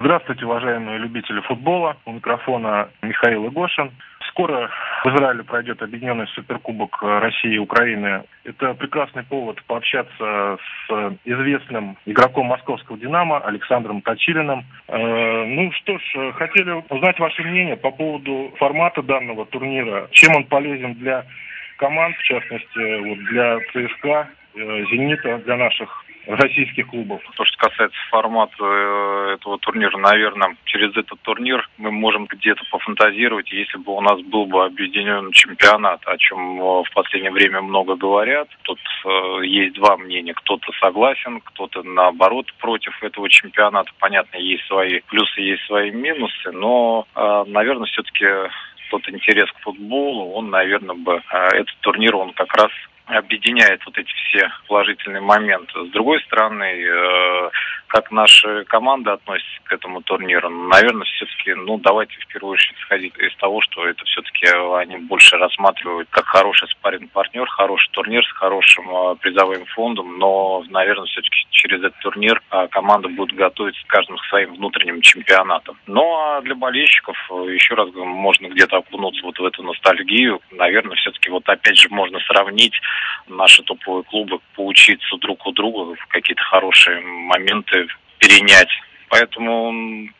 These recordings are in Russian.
Здравствуйте, уважаемые любители футбола. У микрофона Михаил Игошин. Скоро в Израиле пройдет объединенный суперкубок России и Украины. Это прекрасный повод пообщаться с известным игроком московского «Динамо» Александром Точилиным. Э, ну что ж, хотели узнать ваше мнение по поводу формата данного турнира. Чем он полезен для команд, в частности, вот для ЦСКА, э, «Зенита», для наших российских клубов. То, что касается формата э, этого турнира, наверное, через этот турнир мы можем где-то пофантазировать, если бы у нас был бы объединенный чемпионат, о чем э, в последнее время много говорят. Тут э, есть два мнения. Кто-то согласен, кто-то наоборот против этого чемпионата. Понятно, есть свои плюсы, есть свои минусы, но, наверное, все-таки тот интерес к футболу, он, наверное, бы этот турнир, он как раз объединяет вот эти все положительные моменты. С другой стороны, э, как наша команда относится к этому турниру, наверное, все-таки, ну, давайте в первую очередь сходить из того, что это все-таки они больше рассматривают как хороший спарринг партнер, хороший турнир с хорошим э, призовым фондом, но, наверное, все-таки через этот турнир э, команда будет готовиться к своим внутренним чемпионатам. Ну, а для болельщиков, еще раз говорю, можно где-то окунуться вот в эту ностальгию. Наверное, все-таки вот опять же можно сравнить наши топовые клубы, поучиться друг у друга, в какие-то хорошие моменты перенять. Поэтому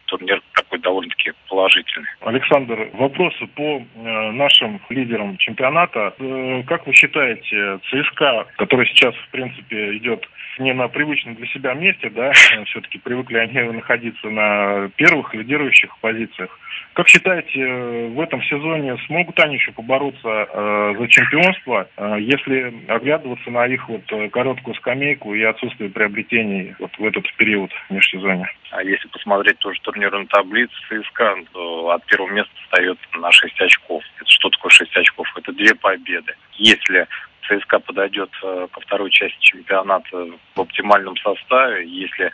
турнир такой довольно-таки положительный. Александр, вопросы по э, нашим лидерам чемпионата. Э, как вы считаете, ЦСКА, который сейчас, в принципе, идет не на привычном для себя месте, да, все-таки привыкли они находиться на первых лидирующих позициях. Как считаете, э, в этом сезоне смогут они еще побороться э, за чемпионство, э, если оглядываться на их вот короткую скамейку и отсутствие приобретений вот в этот период межсезонья? А если посмотреть тоже турнирную таблицу ЦСКА, от первого места остается на 6 очков. Это что такое 6 очков? Это две победы. Если ЦСКА подойдет э, ко второй части чемпионата в оптимальном составе, если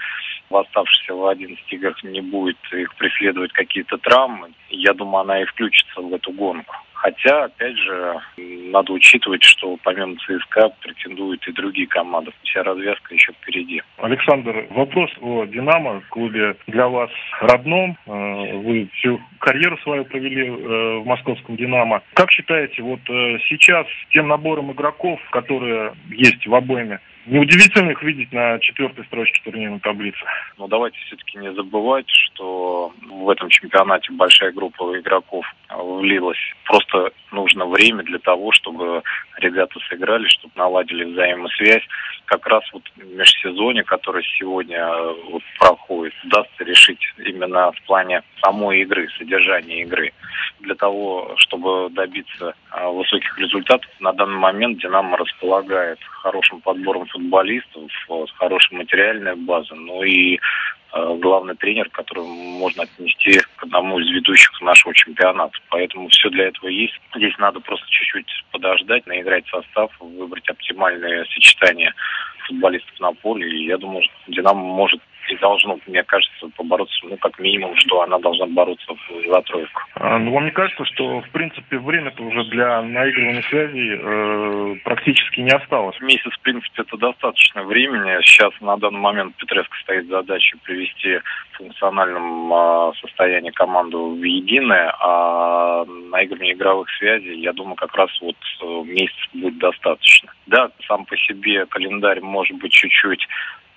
в оставшихся в 11 играх не будет их преследовать какие-то травмы, я думаю, она и включится в эту гонку. Хотя, опять же, надо учитывать, что помимо ЦСКА претендуют и другие команды. Вся развязка еще впереди. Александр, вопрос о «Динамо», клубе для вас родном. Э, вы всю карьеру свою провели э, в московском «Динамо». Как считаете, вот э, сейчас тем набором игроков, которые есть в обойме, Неудивительно их видеть на четвертой строчке турнирной таблицы. Но давайте все-таки не забывать, что в этом чемпионате большая группа игроков влилась. Просто нужно время для того, чтобы ребята сыграли, чтобы наладили взаимосвязь. Как раз вот в межсезонье, которое сегодня э, вот решить именно в плане самой игры, содержания игры. Для того, чтобы добиться э, высоких результатов, на данный момент «Динамо» располагает хорошим подбором футболистов, с хорошей материальной базой, ну и э, главный тренер, которого можно отнести к одному из ведущих нашего чемпионата. Поэтому все для этого есть. Здесь надо просто чуть-чуть подождать, наиграть состав, выбрать оптимальное сочетание футболистов на поле. И я думаю, Динамо может и должно, мне кажется, побороться, ну, как минимум, что она должна бороться за тройку. А, ну, вам не кажется, что, в принципе, время-то уже для наигрывания связей э, практически не осталось? Месяц, в принципе, это достаточно времени. Сейчас, на данный момент, Петреско стоит задачей привести в функциональном э, состоянии команду в единое, а наигрывание игровых связей, я думаю, как раз вот э, месяц будет достаточно. Да, сам по себе календарь может быть чуть-чуть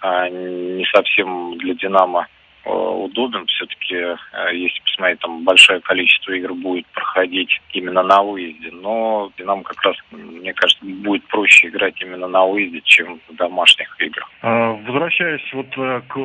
не совсем для «Динамо» э, удобен. Все-таки, э, если посмотреть, там большое количество игр будет проходить именно на выезде. Но «Динамо» как раз, мне кажется, будет проще играть именно на выезде, чем в домашних играх. А, возвращаясь вот э, к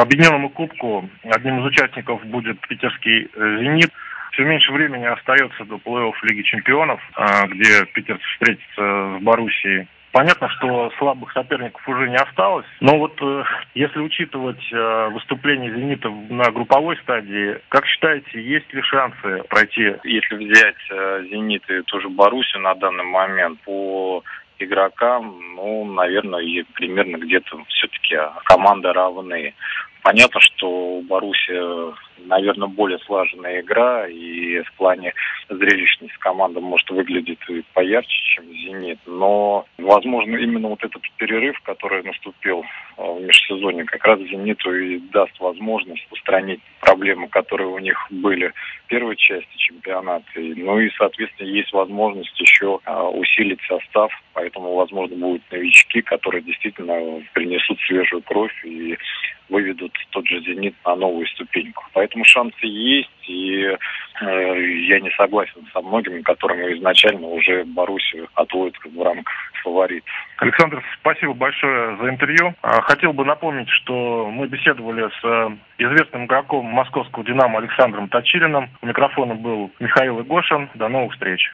объединенному кубку, одним из участников будет питерский «Зенит». Все меньше времени остается до плей-офф Лиги Чемпионов, а, где питерцы встретятся с Боруссией. Понятно, что слабых соперников уже не осталось, но вот э, если учитывать э, выступление «Зенита» на групповой стадии, как считаете, есть ли шансы пройти? Если взять э, «Зенит» и тоже Боруссию на данный момент по игрокам, ну, наверное, и примерно где-то все-таки команды равны. Понятно, что у Баруси наверное, более слаженная игра, и в плане зрелищности команда может выглядеть поярче, чем «Зенит». Но, возможно, именно вот этот перерыв, который наступил э, в межсезонье, как раз «Зениту» и даст возможность устранить проблемы, которые у них были в первой части чемпионата. Ну и, соответственно, есть возможность еще э, усилить состав, поэтому, возможно, будут новички, которые действительно принесут свежую кровь и выведут тот же «Зенит» на новую ступеньку. Поэтому шансы есть, и э, я не согласен со многими, которыми изначально уже Боруссию отводят в рамках фаворитов. Александр, спасибо большое за интервью. А, хотел бы напомнить, что мы беседовали с э, известным игроком московского «Динамо» Александром Точилиным. У микрофона был Михаил Игошин. До новых встреч.